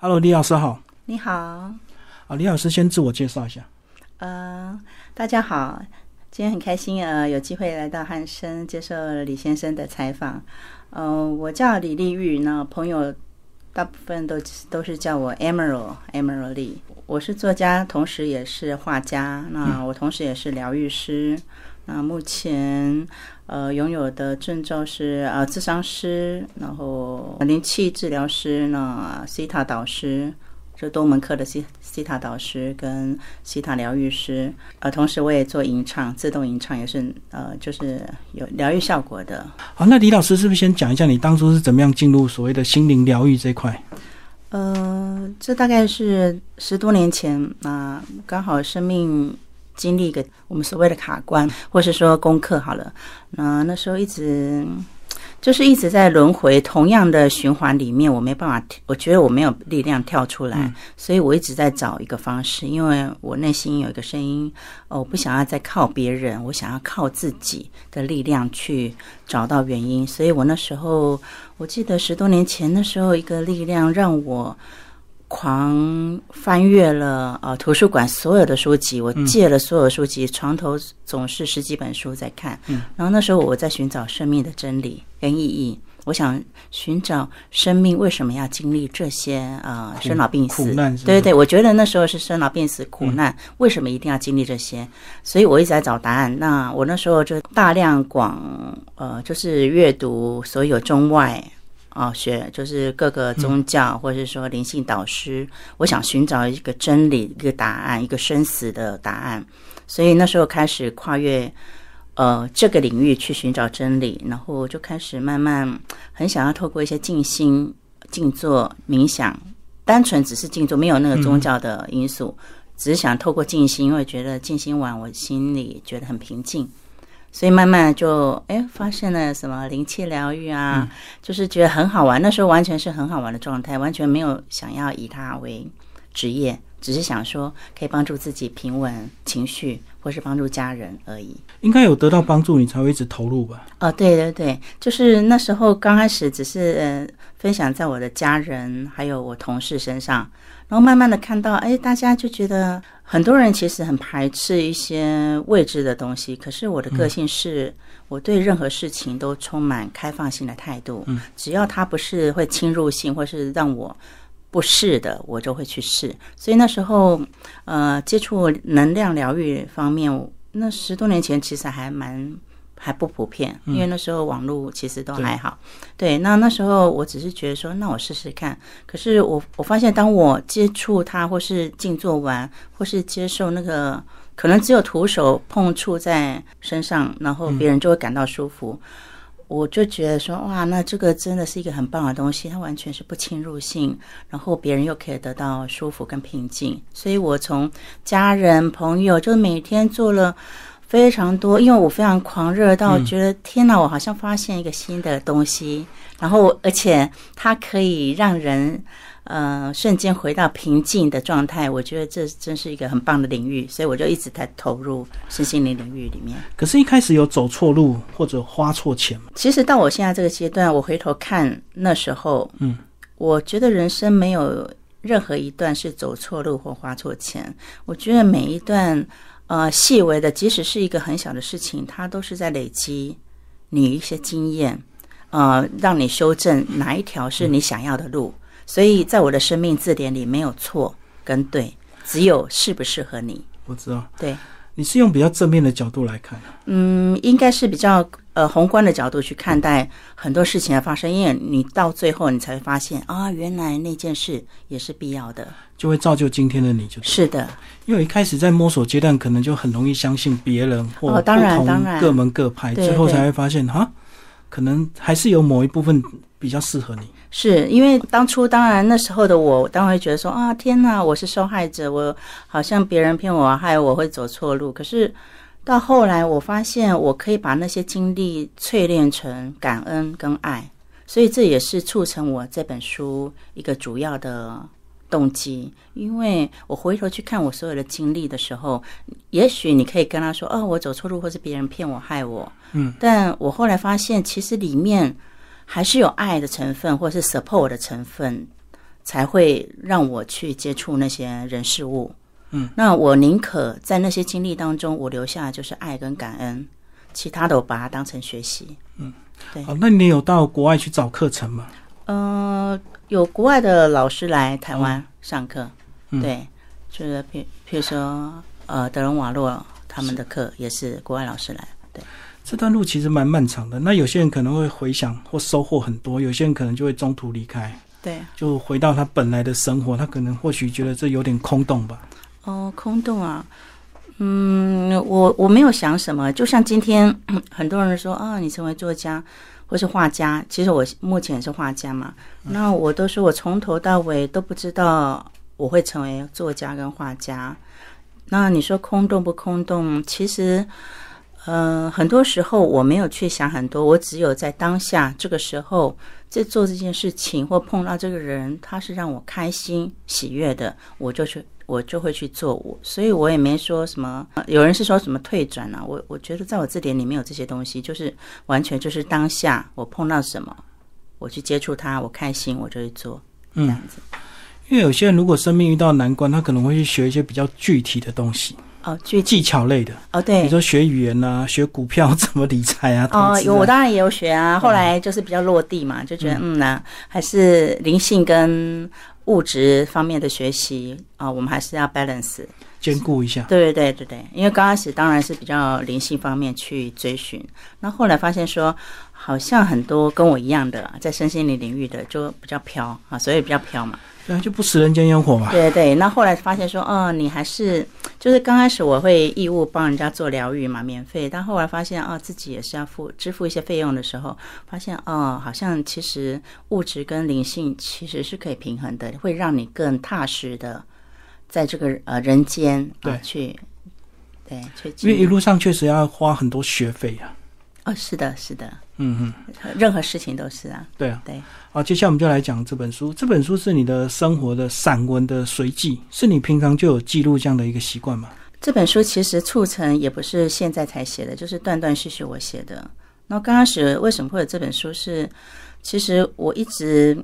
Hello，李老师好。你好，啊，李老师先自我介绍一下。呃，大家好，今天很开心呃，有机会来到汉生接受李先生的采访。呃，我叫李丽玉，那朋友大部分都都是叫我 Emerald Emerald 丽。我是作家，同时也是画家。那我同时也是疗愈师。那目前呃拥有的证照是呃智商师，然后灵气治疗师，呢西塔导师，就多门课的西西塔导师跟西塔疗愈师。呃，同时我也做吟唱，自动吟唱也是呃就是有疗愈效果的。好，那李老师是不是先讲一下你当初是怎么样进入所谓的心灵疗愈这块？呃，这大概是十多年前，那刚好生命。经历一个我们所谓的卡关，或是说功课好了，那那时候一直就是一直在轮回同样的循环里面，我没办法，我觉得我没有力量跳出来，所以我一直在找一个方式，因为我内心有一个声音，哦，我不想要再靠别人，我想要靠自己的力量去找到原因，所以我那时候我记得十多年前的时候，一个力量让我。狂翻阅了呃图书馆所有的书籍，我借了所有书籍，床头总是十几本书在看。嗯，然后那时候我在寻找生命的真理跟意义，我想寻找生命为什么要经历这些呃生老病死？苦难对对，我觉得那时候是生老病死苦难，为什么一定要经历这些？所以我一直在找答案。那我那时候就大量广呃，就是阅读所有中外。哦，学就是各个宗教，或者是说灵性导师，我想寻找一个真理、一个答案、一个生死的答案。所以那时候开始跨越呃这个领域去寻找真理，然后就开始慢慢很想要透过一些静心、静坐、冥想，单纯只是静坐，没有那个宗教的因素，只是想透过静心，因为觉得静心完我心里觉得很平静。所以慢慢就哎发现了什么灵气疗愈啊，就是觉得很好玩。那时候完全是很好玩的状态，完全没有想要以它为职业，只是想说可以帮助自己平稳情绪，或是帮助家人而已。应该有得到帮助，你才会一直投入吧？哦，对对对，就是那时候刚开始只是呃分享在我的家人还有我同事身上，然后慢慢的看到，哎，大家就觉得。很多人其实很排斥一些未知的东西，可是我的个性是，我对任何事情都充满开放性的态度。嗯，只要它不是会侵入性或是让我不适的，我就会去试。所以那时候，呃，接触能量疗愈方面，那十多年前其实还蛮。还不普遍，因为那时候网络其实都还好。对，那那时候我只是觉得说，那我试试看。可是我我发现，当我接触它，或是静坐完，或是接受那个，可能只有徒手碰触在身上，然后别人就会感到舒服。我就觉得说，哇，那这个真的是一个很棒的东西，它完全是不侵入性，然后别人又可以得到舒服跟平静。所以我从家人朋友就每天做了。非常多，因为我非常狂热到觉得天哪，我好像发现一个新的东西，然后而且它可以让人呃瞬间回到平静的状态。我觉得这真是一个很棒的领域，所以我就一直在投入身心灵领域里面。可是，一开始有走错路或者花错钱吗？其实到我现在这个阶段，我回头看那时候，嗯，我觉得人生没有任何一段是走错路或花错钱。我觉得每一段。呃，细微的，即使是一个很小的事情，它都是在累积你一些经验，呃，让你修正哪一条是你想要的路。所以在我的生命字典里，没有错跟对，只有适不适合你。我知道，对。你是用比较正面的角度来看，嗯，应该是比较呃宏观的角度去看待很多事情的发生，因为你到最后你才会发现啊，原来那件事也是必要的，就会造就今天的你，就是。的。因为一开始在摸索阶段，可能就很容易相信别人或不同各门各派，最后才会发现哈，可能还是有某一部分比较适合你。是因为当初当然那时候的我，当然会觉得说啊，天哪，我是受害者，我好像别人骗我，害我会走错路。可是到后来，我发现我可以把那些经历淬炼成感恩跟爱，所以这也是促成我这本书一个主要的动机。因为我回头去看我所有的经历的时候，也许你可以跟他说，哦，我走错路，或是别人骗我害我，嗯，但我后来发现，其实里面。还是有爱的成分，或是 support 的成分才会让我去接触那些人事物。嗯，那我宁可在那些经历当中，我留下就是爱跟感恩，其他的我把它当成学习。嗯，对。好，那你有到国外去找课程吗？嗯，有国外的老师来台湾上课。嗯、对，就是譬譬如说，呃，德隆瓦洛他们的课也是国外老师来。对，这段路其实蛮漫长的。那有些人可能会回想或收获很多，有些人可能就会中途离开。对，就回到他本来的生活，他可能或许觉得这有点空洞吧。哦，空洞啊，嗯，我我没有想什么，就像今天 很多人说啊，你成为作家或是画家，其实我目前也是画家嘛。那我都说我从头到尾都不知道我会成为作家跟画家。那你说空洞不空洞？其实，呃，很多时候我没有去想很多，我只有在当下这个时候在做这件事情，或碰到这个人，他是让我开心喜悦的，我就去。我就会去做我，所以我也没说什么。有人是说什么退转啊？我我觉得在我字典里面有这些东西，就是完全就是当下我碰到什么，我去接触它，我开心我就去做这样子。因为有些人如果生命遇到难关，他可能会去学一些比较具体的东西哦，具技巧类的哦，对，比如说学语言啊，学股票怎么理财啊。哦，有我当然也有学啊，后来就是比较落地嘛，就觉得嗯呢，还是灵性跟。物质方面的学习啊，我们还是要 balance 兼顾一下。对对对对对，因为刚开始当然是比较灵性方面去追寻，那后来发现说，好像很多跟我一样的在身心灵领域的就比较飘啊，所以比较飘嘛。对啊，就不食人间烟火嘛。对对，那后来发现说，哦，你还是就是刚开始我会义务帮人家做疗愈嘛，免费。但后来发现，哦，自己也是要付支付一些费用的时候，发现，哦，好像其实物质跟灵性其实是可以平衡的，会让你更踏实的在这个呃人间对去对去。因为一路上确实要花很多学费啊。哦，是的，是的。嗯嗯，任何事情都是啊。对啊，对。好，接下来我们就来讲这本书。这本书是你的生活的散文的随记，是你平常就有记录这样的一个习惯吗？这本书其实促成也不是现在才写的，就是断断续续我写的。那刚开始为什么会有这本书？是其实我一直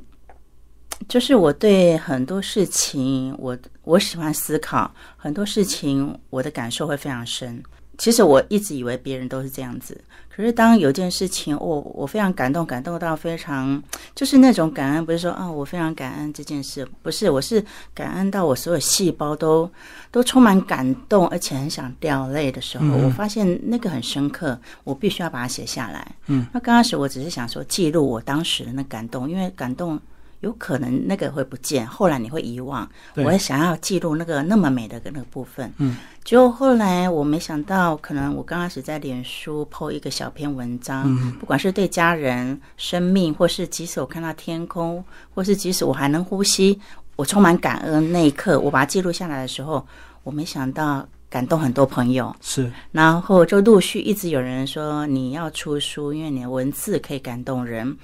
就是我对很多事情，我我喜欢思考很多事情，我的感受会非常深。其实我一直以为别人都是这样子。可是，当有件事情，我我非常感动，感动到非常，就是那种感恩，不是说啊，我非常感恩这件事，不是，我是感恩到我所有细胞都都充满感动，而且很想掉泪的时候，我发现那个很深刻，我必须要把它写下来。嗯，那刚开始我只是想说记录我当时的那感动，因为感动有可能那个会不见，后来你会遗忘，我也想要记录那个那么美的那个部分。嗯。就后来我没想到，可能我刚开始在脸书 po 一个小篇文章，不管是对家人、生命，或是即使我看到天空，或是即使我还能呼吸，我充满感恩那一刻，我把它记录下来的时候，我没想到感动很多朋友。是，然后就陆续一直有人说你要出书，因为你的文字可以感动人。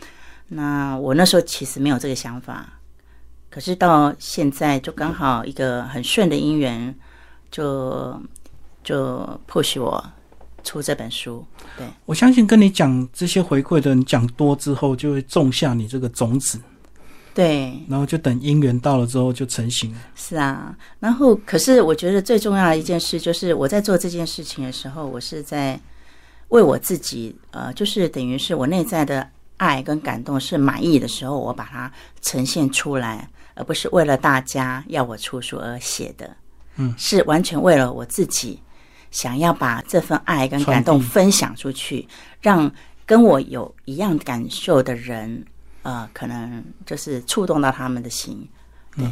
那我那时候其实没有这个想法，可是到现在就刚好一个很顺的姻缘。就就 push 我出这本书，对我相信跟你讲这些回馈的人讲多之后，就会种下你这个种子，对，然后就等姻缘到了之后就成型了。是啊，然后可是我觉得最重要的一件事就是我在做这件事情的时候，我是在为我自己，呃，就是等于是我内在的爱跟感动是满意的时候，我把它呈现出来，而不是为了大家要我出书而写的。嗯，是完全为了我自己，想要把这份爱跟感动分享出去，让跟我有一样感受的人，呃，可能就是触动到他们的心。对，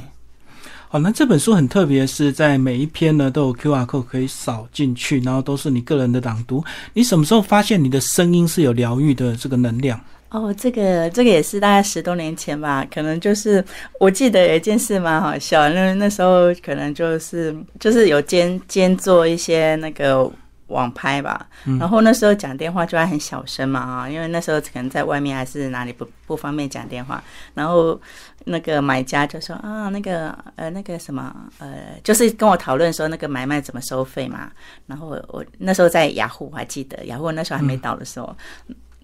好，那这本书很特别，是在每一篇呢都有 Q R code 可以扫进去，然后都是你个人的朗读。你什么时候发现你的声音是有疗愈的这个能量？哦，这个这个也是大概十多年前吧，可能就是我记得有一件事蛮好笑，那那时候可能就是就是有兼兼做一些那个网拍吧，然后那时候讲电话就还很小声嘛啊，因为那时候可能在外面还是哪里不不方便讲电话，然后那个买家就说啊，那个呃那个什么呃，就是跟我讨论说那个买卖怎么收费嘛，然后我那时候在雅虎我还记得雅虎那时候还没倒的时候。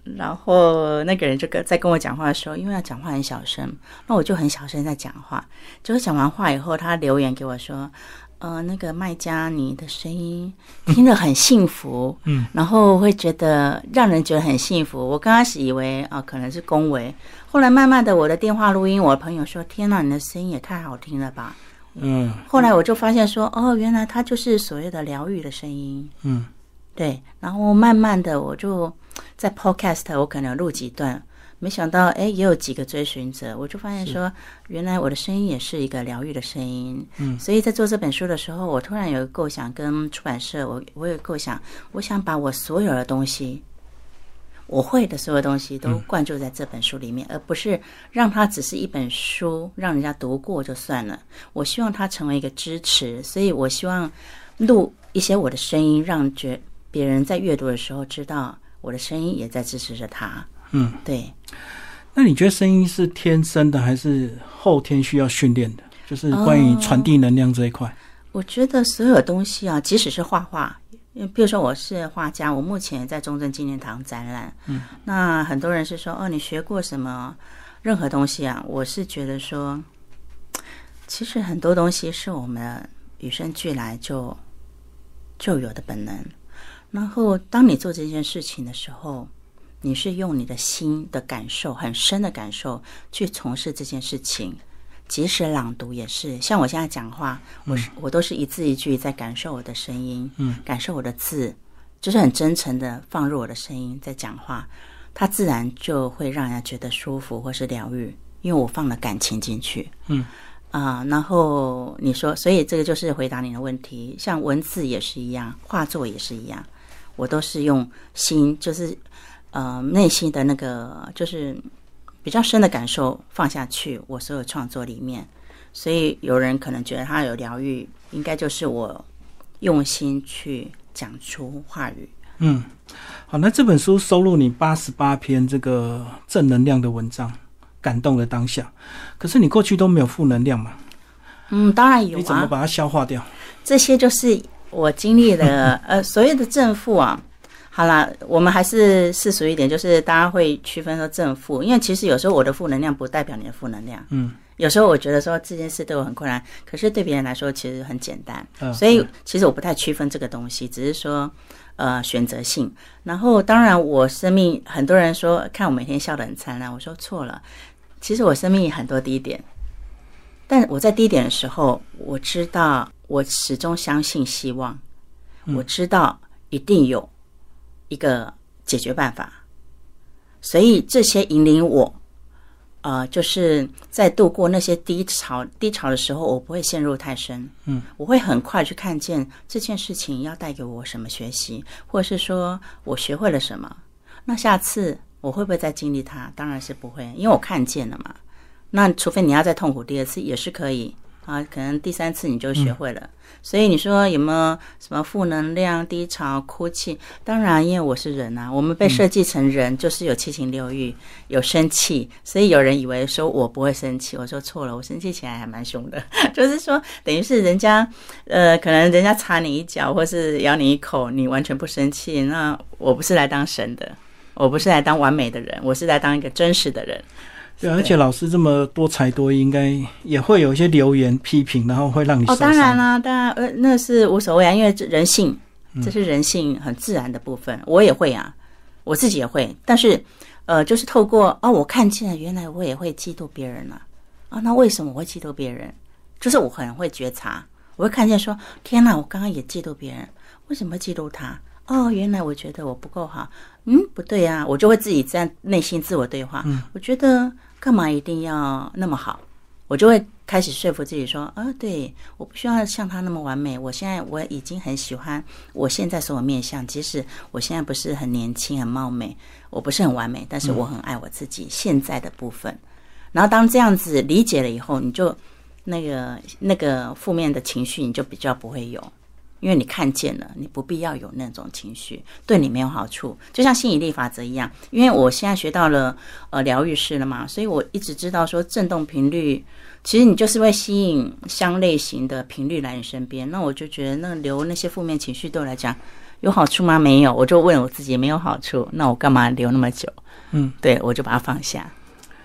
然后那个人就跟在跟我讲话的时候，因为他讲话很小声，那我就很小声在讲话。结果讲完话以后，他留言给我说：“呃，那个卖家，你的声音听得很幸福，嗯，然后会觉得让人觉得很幸福。”我刚开始以为啊、可能是恭维，后来慢慢的我的电话录音，我的朋友说：“天呐，你的声音也太好听了吧！”嗯后来我就发现说：“哦，原来他就是所谓的疗愈的声音。”嗯对，然后慢慢的我就在 Podcast 我可能录几段，没想到哎也有几个追寻者，我就发现说原来我的声音也是一个疗愈的声音。嗯所以在做这本书的时候，我突然有个构想，跟出版社我我有构想，我想把我所有的东西。我会的所有东西都灌注在这本书里面，而不是让它只是一本书，让人家读过就算了。我希望它成为一个支持，所以我希望录一些我的声音，让觉别人在阅读的时候知道我的声音也在支持着他。嗯。对，那你觉得声音是天生的还是后天需要训练的？就是关于传递能量这一块。我觉得所有东西啊，即使是画画，比如说我是画家，我目前也在中正纪念堂展览。嗯，那很多人是说，哦，你学过什么？任何东西啊，我是觉得说，其实很多东西是我们与生俱来就就有的本能。然后，当你做这件事情的时候，你是用你的心的感受，很深的感受去从事这件事情。即使朗读也是，像我现在讲话，我是、我都是一字一句在感受我的声音，嗯，感受我的字，就是很真诚的放入我的声音在讲话，它自然就会让人家觉得舒服或是疗愈，因为我放了感情进去，嗯。啊、然后你说，所以这个就是回答你的问题，像文字也是一样，画作也是一样，我都是用心，就是呃内心的那个就是比较深的感受放下去，我所有创作里面。所以有人可能觉得他有疗愈，应该就是我用心去讲出话语。嗯，好，那这本书收录你八十八篇这个正能量的文章，感动了当下。可是你过去都没有负能量嘛？嗯，当然有啊，你怎么把它消化掉？这些就是我经历的 呃所谓的正负啊。好啦，我们还是世俗一点，就是大家会区分说正负，因为其实有时候我的负能量不代表你的负能量。嗯，有时候我觉得说这件事对我很困难，可是对别人来说其实很简单。嗯所以其实我不太区分这个东西，只是说呃选择性。然后当然我生命很多人说看我每天笑得很灿烂，我说错了，其实我生命很多低点，但我在低点的时候，我知道我始终相信希望，我知道一定有一个解决办法，所以这些引领我。呃，就是在度过那些低潮低潮的时候，我不会陷入太深，嗯，我会很快去看见这件事情要带给我什么学习，或者是说我学会了什么。那下次我会不会再经历它？当然是不会，因为我看见了嘛。那除非你要再痛苦第二次，也是可以啊，可能第三次你就学会了。所以你说有没有什么负能量、低潮、哭泣？当然，因为我是人啊，我们被设计成人，就是有七情六欲，有生气。所以有人以为说我不会生气，我说错了，我生气起来还蛮凶的。就是说，等于是人家呃，可能人家插你一脚，或是咬你一口，你完全不生气。那我不是来当神的，我不是来当完美的人，我是来当一个真实的人。对，而且老师这么多才多艺，应该也会有一些留言批评，然后会让你哦，当然啦、当然，呃，那是无所谓啊，因为这人性，这是人性很自然的部分，我也会啊，我自己也会，但是，呃，就是透过哦，我看见了，原来我也会嫉妒别人了啊，那为什么我会嫉妒别人？就是我很会觉察，我会看见说，天哪，我刚刚也嫉妒别人，为什么嫉妒他？哦，原来我觉得我不够好，嗯，不对啊，我就会自己在内心自我对话，我觉得干嘛一定要那么好？我就会开始说服自己说，啊，对，我不需要像他那么完美。我现在我已经很喜欢我现在所有面相，即使我现在不是很年轻、很貌美，我不是很完美，但是我很爱我自己现在的部分。然后当这样子理解了以后，你就那个那个负面的情绪，你就比较不会有。因为你看见了，你不必要有那种情绪，对你没有好处。就像吸引力法则一样，因为我现在学到了呃疗愈师了嘛，所以我一直知道说振动频率，其实你就是会吸引相类型的频率来你身边。那我就觉得，那留那些负面情绪对我来讲有好处吗？没有，我就问我自己，没有好处，那我干嘛留那么久？嗯，对，我就把它放下。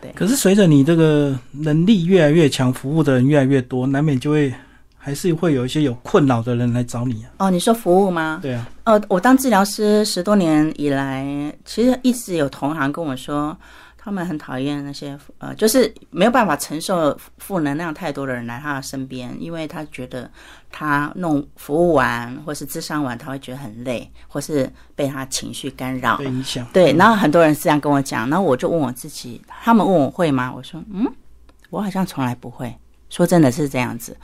对可是随着你这个能力越来越强，服务的人越来越多，难免就会还是会有一些有困扰的人来找你啊。哦，你说服务吗？对啊，呃，我当治疗师十多年以来，其实一直有同行跟我说，他们很讨厌那些呃，就是没有办法承受负能量太多的人来他的身边，因为他觉得他弄服务完或是智商完，他会觉得很累，或是被他情绪干扰。被影响。对，然后很多人是这样跟我讲，然后我就问我自己，他们问我会吗？我说，嗯，我好像从来不会。说真的是这样子。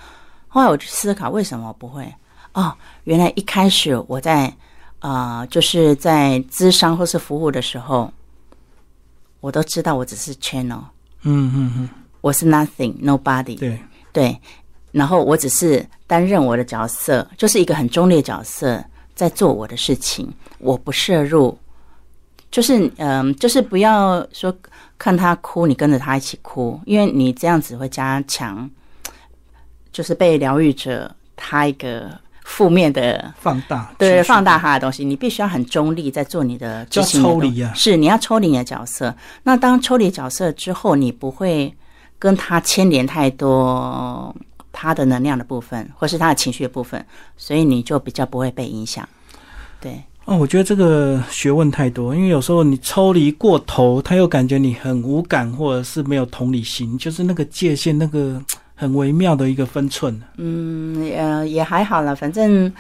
后来我去思考，为什么不会？哦，原来一开始我在呃，就是在咨商或是服务的时候，我都知道我只是 channel，嗯嗯嗯，我是 nothing nobody，对，对，然后我只是担任我的角色，就是一个很中立的角色，在做我的事情，我不摄入，就是嗯、就是不要说看他哭，你跟着他一起哭，因为你这样子会加强，就是被疗愈者他一个负面的放大，对，放大他的东西，你必须要很中立，在做你的就要执行的抽离啊是你要抽离你的角色。那当抽离角色之后，你不会跟他牵连太多他的能量的部分，或是他的情绪的部分，所以你就比较不会被影响。对，哦，我觉得这个学问太多，因为有时候你抽离过头，他又感觉你很无感，或者是没有同理心，就是那个界限，那个很微妙的一个分寸。嗯，呃，也还好了，反正。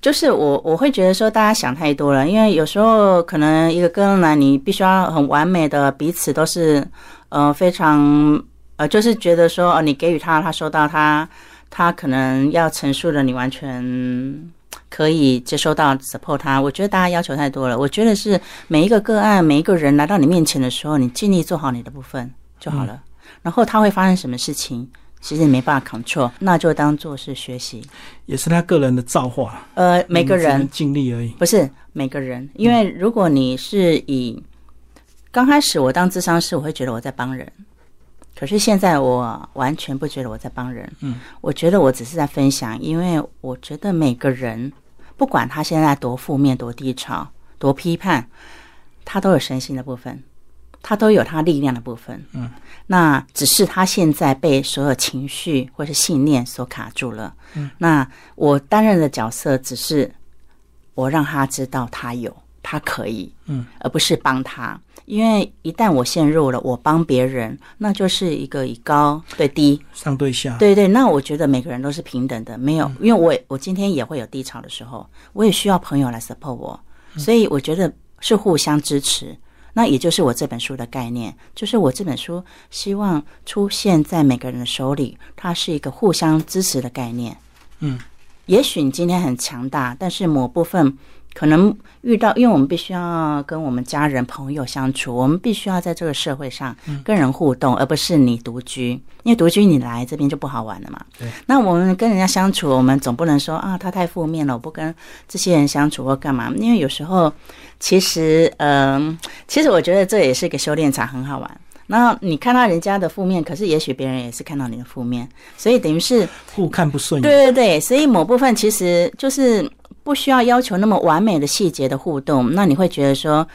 就是我我会觉得说大家想太多了，因为有时候可能一个个案来，你必须要很完美的彼此都是呃非常呃，就是觉得说哦，你给予他，他收到他，他可能要陈述的，你完全可以接收到 support 他。我觉得大家要求太多了。我觉得是每一个个案，每一个人来到你面前的时候，你尽力做好你的部分就好了。然后他会发生什么事情，其实你没办法 control，那就当做是学习。也是他个人的造化，呃，每个人尽力而已。不是每个人，因为如果你是以刚开始我当智商师，我会觉得我在帮人，可是现在我完全不觉得我在帮人。嗯，我觉得我只是在分享，因为我觉得每个人不管他现在多负面、多低潮、多批判，他都有神性的部分，他都有他力量的部分。嗯，那只是他现在被所有情绪或是信念所卡住了。嗯，那我担任的角色只是我让他知道他有，他可以，嗯，而不是帮他。因为一旦我陷入了我帮别人，那就是一个以高对低，上对下，对对。那我觉得每个人都是平等的，没有，因为我我今天也会有低潮的时候，我也需要朋友来 support 我，所以我觉得是互相支持。那也就是我这本书的概念，就是我这本书希望出现在每个人的手里，它是一个互相支持的概念。嗯，也许你今天很强大，但是某部分可能遇到，因为我们必须要跟我们家人朋友相处，我们必须要在这个社会上跟人互动，而不是你独居。因为独居你来这边就不好玩了嘛。对。那我们跟人家相处，我们总不能说啊，他太负面了，我不跟这些人相处或干嘛？因为有时候其实，嗯、其实我觉得这也是一个修炼场，很好玩。然后你看到人家的负面，可是也许别人也是看到你的负面，所以等于是互看不顺眼。对对对，所以某部分其实就是不需要要求那么完美的细节的互动，那你会觉得说，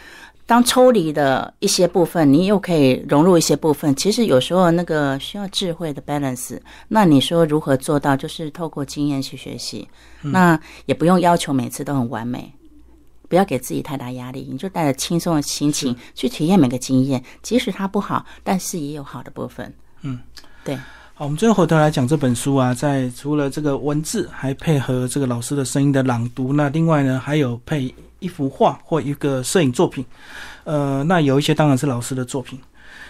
当抽离的一些部分，你又可以融入一些部分，其实有时候那个需要智慧的 balance。那你说如何做到？就是透过经验去学习，那也不用要求每次都很完美。不要给自己太大压力，你就带着轻松的心情去体验每个经验，即使它不好，但是也有好的部分。嗯，对。好，我们最后回头来讲这本书啊，在除了这个文字，还配合这个老师的声音的朗读，那另外呢，还有配一幅画或一个摄影作品。呃，那有一些当然是老师的作品，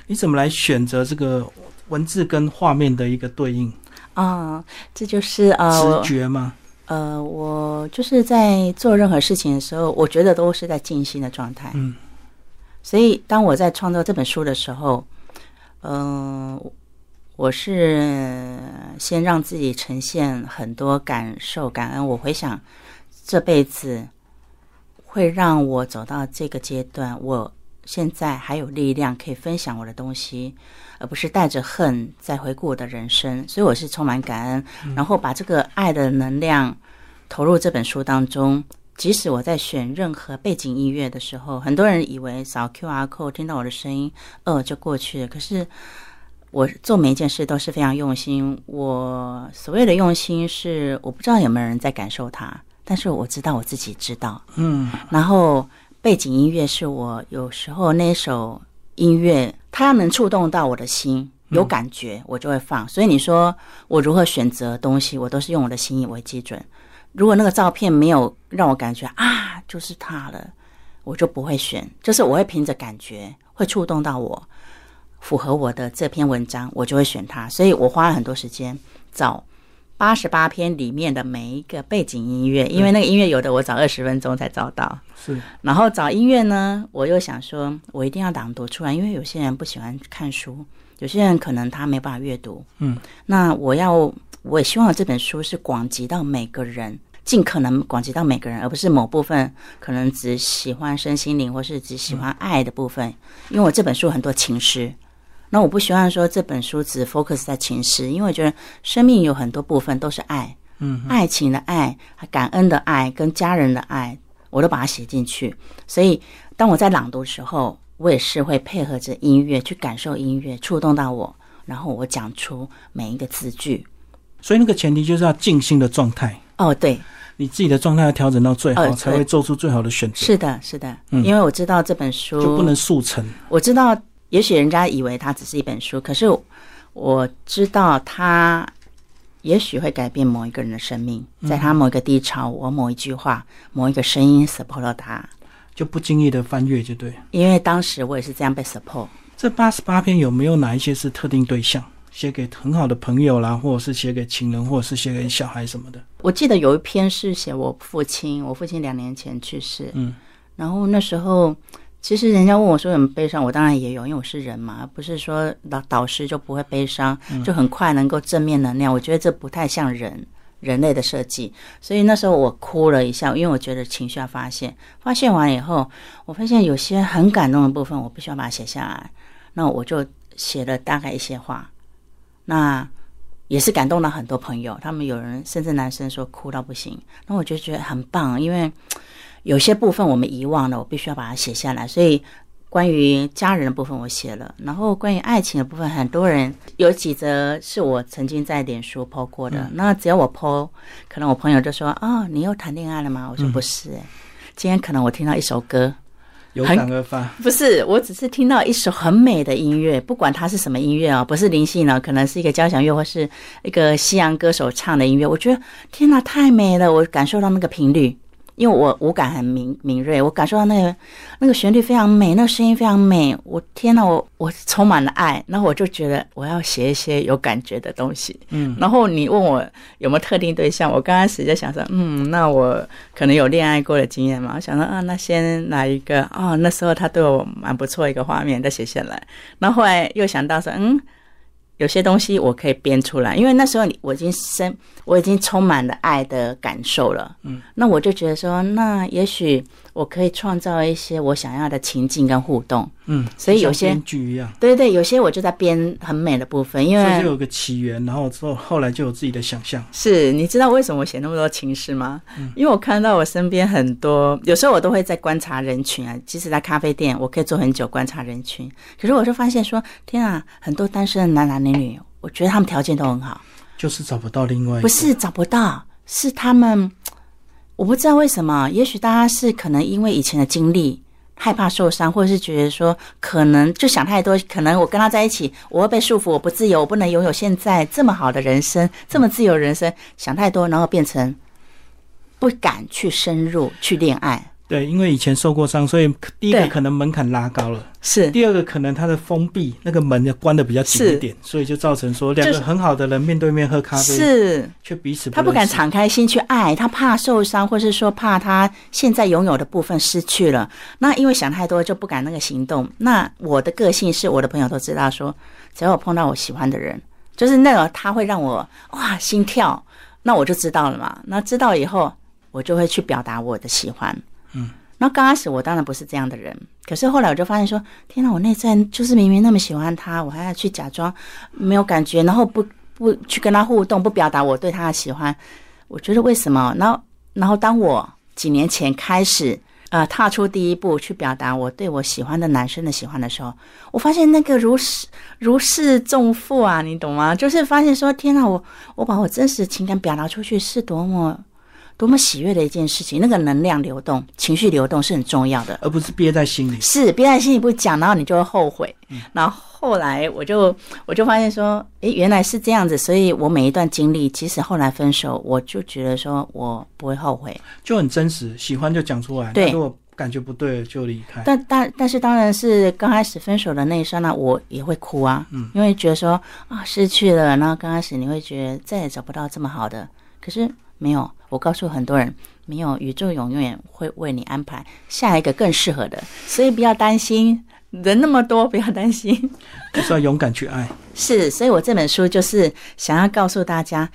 你怎么来选择这个文字跟画面的一个对应？啊、这就是呃，直觉吗？呃，我就是在做任何事情的时候，我觉得都是在静心的状态。嗯，所以当我在创作这本书的时候，嗯、我是先让自己呈现很多感受、感恩。我回想这辈子会让我走到这个阶段，我现在还有力量可以分享我的东西，而不是带着恨在回顾我的人生。所以我是充满感恩，然后把这个爱的能量投入这本书当中。即使我在选任何背景音乐的时候，很多人以为扫 QR code 听到我的声音，呃，就过去了。可是我做每一件事都是非常用心。我所谓的用心是，我不知道有没有人在感受它，但是我知道我自己知道。嗯，然后背景音乐是我有时候那首音乐，它能触动到我的心，有感觉，我就会放。所以你说我如何选择东西，我都是用我的心意为基准。如果那个照片没有让我感觉啊，就是它了，我就不会选。就是我会凭着感觉，会触动到我，符合我的这篇文章，我就会选它。所以我花了很多时间找八十八篇里面的每一个背景音乐，因为那个音乐有的我找二十分钟才找到。是，然后找音乐呢，我又想说，我一定要朗读出来，因为有些人不喜欢看书，有些人可能他没办法阅读。嗯，那我要，我也希望这本书是广及到每个人。尽可能广及到每个人，而不是某部分可能只喜欢身心灵，或是只喜欢爱的部分。因为我这本书很多情诗，那我不希望说这本书只 focus 在情诗，因为我觉得生命有很多部分都是爱，嗯，爱情的爱、感恩的爱、跟家人的爱，我都把它写进去。所以当我在朗读的时候，我也是会配合着音乐去感受音乐，触动到我，然后我讲出每一个字句。所以那个前提就是要静心的状态。哦，对。你自己的状态要调整到最好，才会做出最好的选择。是的，是的，因为我知道这本书就不能速成。我知道，也许人家以为它只是一本书，可是我知道它也许会改变某一个人的生命，在他某一个低潮，我某一句话、某一个声音 support 了他，就不经意的翻阅，就对。因为当时我也是这样被 support。这八十八篇有没有哪一些是特定对象？写给很好的朋友啦，或者是写给情人，或者是写给小孩什么的。我记得有一篇是写我父亲，我父亲两年前去世。嗯，然后那时候其实人家问我说有没有悲伤，我当然也有，因为我是人嘛，不是说导导师就不会悲伤，就很快能够正面能量。我觉得这不太像人人类的设计，所以那时候我哭了一下，因为我觉得情绪要发泄。发泄完以后，我发现有些很感动的部分，我必须要把它写下来。那我就写了大概一些话。那也是感动了很多朋友，他们有人甚至男生说哭到不行，那我就觉得很棒，因为有些部分我们遗忘了，我必须要把它写下来。所以关于家人的部分我写了，然后关于爱情的部分，很多人有几则是我曾经在脸书 po 过的。那只要我 po，可能我朋友就说：“哦，你又谈恋爱了吗？”我说：“不是，哎，今天可能我听到一首歌。”有感而发，不是，我只是听到一首很美的音乐，不管它是什么音乐啊，不是灵性呢，可能是一个交响乐或是一个西洋歌手唱的音乐，我觉得天哪，太美了，我感受到那个频率。因为我五感很敏敏锐，我感受到那个那个旋律非常美，那个声音非常美。我天呐，我我充满了爱，然后我就觉得我要写一些有感觉的东西。嗯，然后你问我有没有特定对象，我刚开始就想说，嗯，那我可能有恋爱过的经验嘛。我想说啊，那先来一个啊，那时候他对我蛮不错一个画面，再写下来。然后后来又想到说，嗯。有些东西我可以编出来，因为那时候我已经生，我已经充满了爱的感受了。嗯，那我就觉得说，那也许我可以创造一些我想要的情境跟互动。嗯，所以有些剧一样，对对，有些我就在编很美的部分，因为就有个起源，然后之后后来就有自己的想象。是你知道为什么我写那么多情诗吗？因为我看到我身边很多，有时候我都会在观察人群啊，即使在咖啡店，我可以坐很久观察人群。可是我就发现说，天啊，很多单身的男男女女，我觉得他们条件都很好，就是找不到另外不是找不到，是他们我不知道为什么，也许大家是可能因为以前的经历。害怕受伤，或者是觉得说可能就想太多，可能我跟他在一起，我会被束缚，我不自由，我不能拥有现在这么好的人生，这么自由人生，想太多，然后变成不敢去深入去恋爱。对，因为以前受过伤，所以第一个可能门槛拉高了，是第二个可能它的封闭那个门要关的比较紧一点，所以就造成说两个很好的人面对面喝咖啡，是却彼此他不敢敞开心去爱，他怕受伤，或是说怕他现在拥有的部分失去了，那因为想太多就不敢那个行动。那我的个性是我的朋友都知道，说只要我碰到我喜欢的人，就是那个他会让我哇心跳，那我就知道了嘛。那知道以后，我就会去表达我的喜欢。嗯，那刚开始我当然不是这样的人，可是后来我就发现说，天哪，我内在就是明明那么喜欢他，我还要去假装没有感觉，然后不不去跟他互动，不表达我对他的喜欢，我觉得为什么？然后然后当我几年前开始，呃，踏出第一步去表达我对我喜欢的男生的喜欢的时候，我发现那个如释如释重负啊，你懂吗？就是发现说，天哪，我我把我真实情感表达出去是多么。多么喜悦的一件事情！那个能量流动、情绪流动是很重要的，而不是憋在心里。是憋在心里不讲，然后你就会后悔。然后后来我就我就发现说，诶，原来是这样子。所以我每一段经历，即使后来分手，我就觉得说我不会后悔，就很真实。喜欢就讲出来，对，如果感觉不对就离开。但但但是，当然是刚开始分手的那一刹那，我也会哭啊，嗯，因为觉得说啊失去了。然后刚开始你会觉得再也找不到这么好的，可是。没有，我告诉很多人，没有宇宙永远会为你安排下一个更适合的，所以不要担心，人那么多，不要担心，就是要勇敢去爱。是，所以我这本书就是想要告诉大家，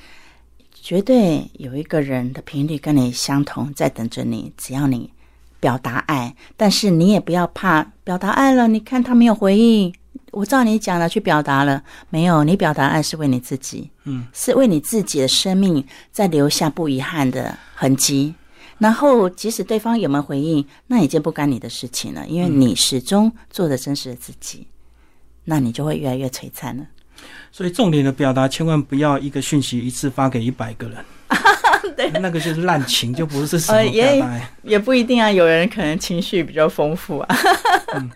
绝对有一个人的频率跟你相同，在等着你，只要你表达爱，但是你也不要怕表达爱了，你看他没有回应。我照你讲的去表达了没有？你表达爱是为你自己，嗯，是为你自己的生命在留下不遗憾的痕迹。然后，即使对方有没有回应，那已经不干你的事情了，因为你始终做着真实的自己，那你就会越来越璀璨了。所以，重点的表达千万不要一个讯息一次发给一百个人。对，那个就是滥情，就不是什么表达。也不一定啊，有人可能情绪比较丰富啊。嗯，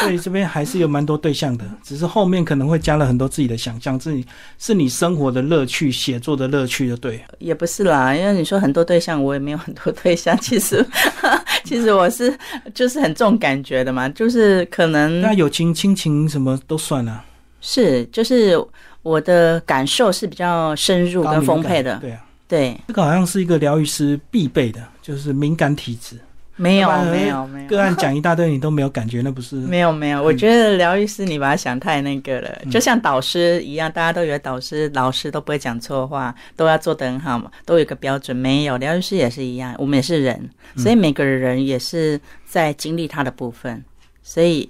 所以这边还是有蛮多对象的，只是后面可能会加了很多自己的想象，自己是你生活的乐趣、写作的乐趣，就对。也不是啦，因为你说很多对象，我也没有很多对象。其实，其实我是就是很重感觉的嘛，就是可能那友情、亲情什么都算了。是，就是我的感受是比较深入跟丰沛的。对啊。对，这个好像是一个疗愈师必备的，就是敏感体质。没有，没有，没有。个案讲一大堆，你都没有感觉，那不是？没有，没有。我觉得疗愈师，你把它想太那个了，就像导师一样，大家都以为导师、老师都不会讲错话，都要做得很好嘛，都有一个标准。没有，疗愈师也是一样，我们也是人，所以每个人也是在经历他的部分，所以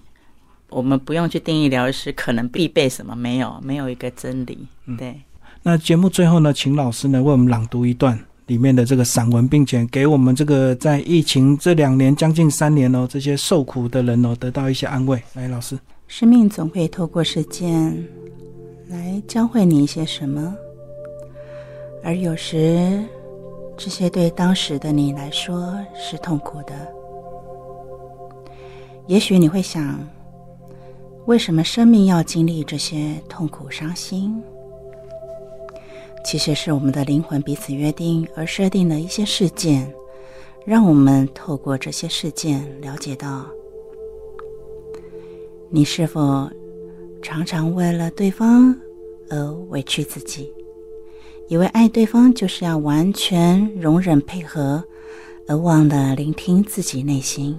我们不用去定义疗愈师可能必备什么，没有，没有一个真理。对。那节目最后呢，请老师呢为我们朗读一段里面的这个散文，并且给我们这个在疫情这两年将近三年哦，这些受苦的人哦，得到一些安慰。来，老师，生命总会透过时间来教会你一些什么，而有时这些对当时的你来说是痛苦的。也许你会想，为什么生命要经历这些痛苦、伤心？其实是我们的灵魂彼此约定而设定的一些事件，让我们透过这些事件了解到，你是否常常为了对方而委屈自己，以为爱对方就是要完全容忍配合，而忘了聆听自己内心。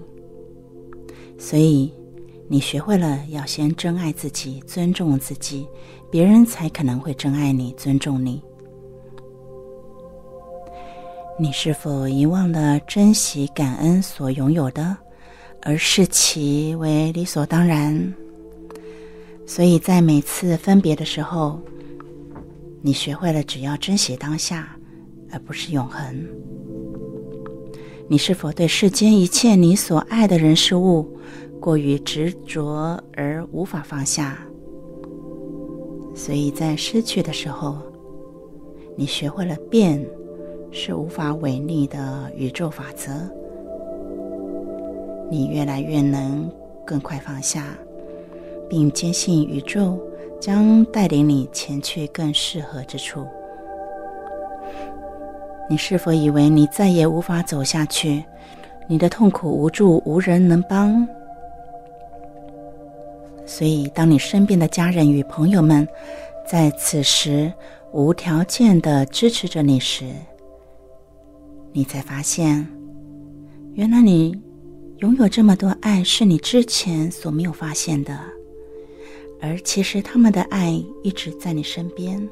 所以，你学会了要先珍爱自己、尊重自己，别人才可能会珍爱你、尊重你。你是否遗忘了珍惜、感恩所拥有的，而视其为理所当然？所以在每次分别的时候，你学会了只要珍惜当下，而不是永恒。你是否对世间一切你所爱的人事物过于执着而无法放下？所以在失去的时候，你学会了变。是无法违逆的宇宙法则。你越来越能更快放下，并坚信宇宙将带领你前去更适合之处。你是否以为你再也无法走下去？你的痛苦无助，无人能帮。所以，当你身边的家人与朋友们在此时无条件的支持着你时，你才发现，原来你拥有这么多爱，是你之前所没有发现的。而其实他们的爱一直在你身边。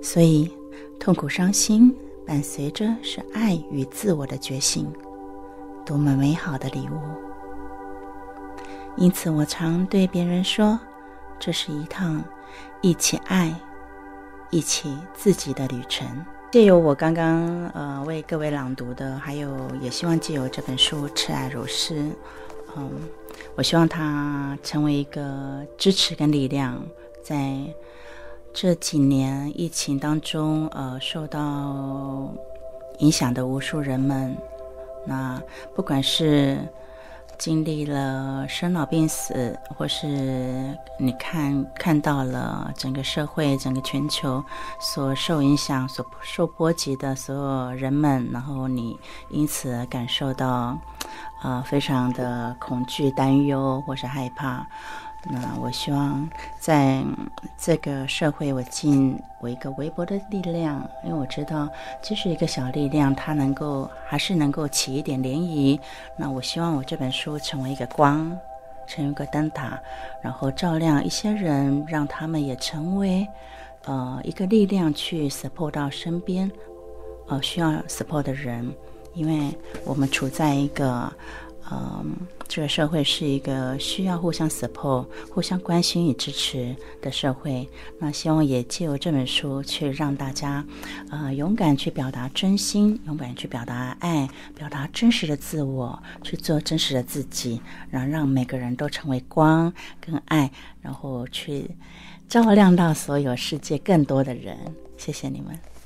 所以，痛苦、伤心伴随着是爱与自我的觉醒，多么美好的礼物！因此，我常对别人说，这是一趟一起爱、一起自己的旅程。借由我刚刚呃为各位朗读的，还有也希望借由这本书《赤爱如诗》，嗯，我希望它成为一个支持跟力量，在这几年疫情当中，呃，受到影响的无数人们，那不管是。经历了生老病死，或是你看看到了整个社会、整个全球所受影响、所受波及的所有人们，然后你因此感受到，呃，非常的恐惧、担忧或是害怕。那我希望在这个社会，我尽我一个微薄的力量，因为我知道，即使一个小力量，它能够还是能够起一点涟漪。那我希望我这本书成为一个光，成为一个灯塔，然后照亮一些人，让他们也成为呃一个力量去 support 到身边呃需要 support 的人，因为我们处在一个。嗯，这个社会是一个需要互相 support、互相关心与支持的社会。那希望也借由这本书，去让大家，呃，勇敢去表达真心，勇敢去表达爱，表达真实的自我，去做真实的自己，然后让每个人都成为光跟爱，然后去照亮到所有世界更多的人。谢谢你们。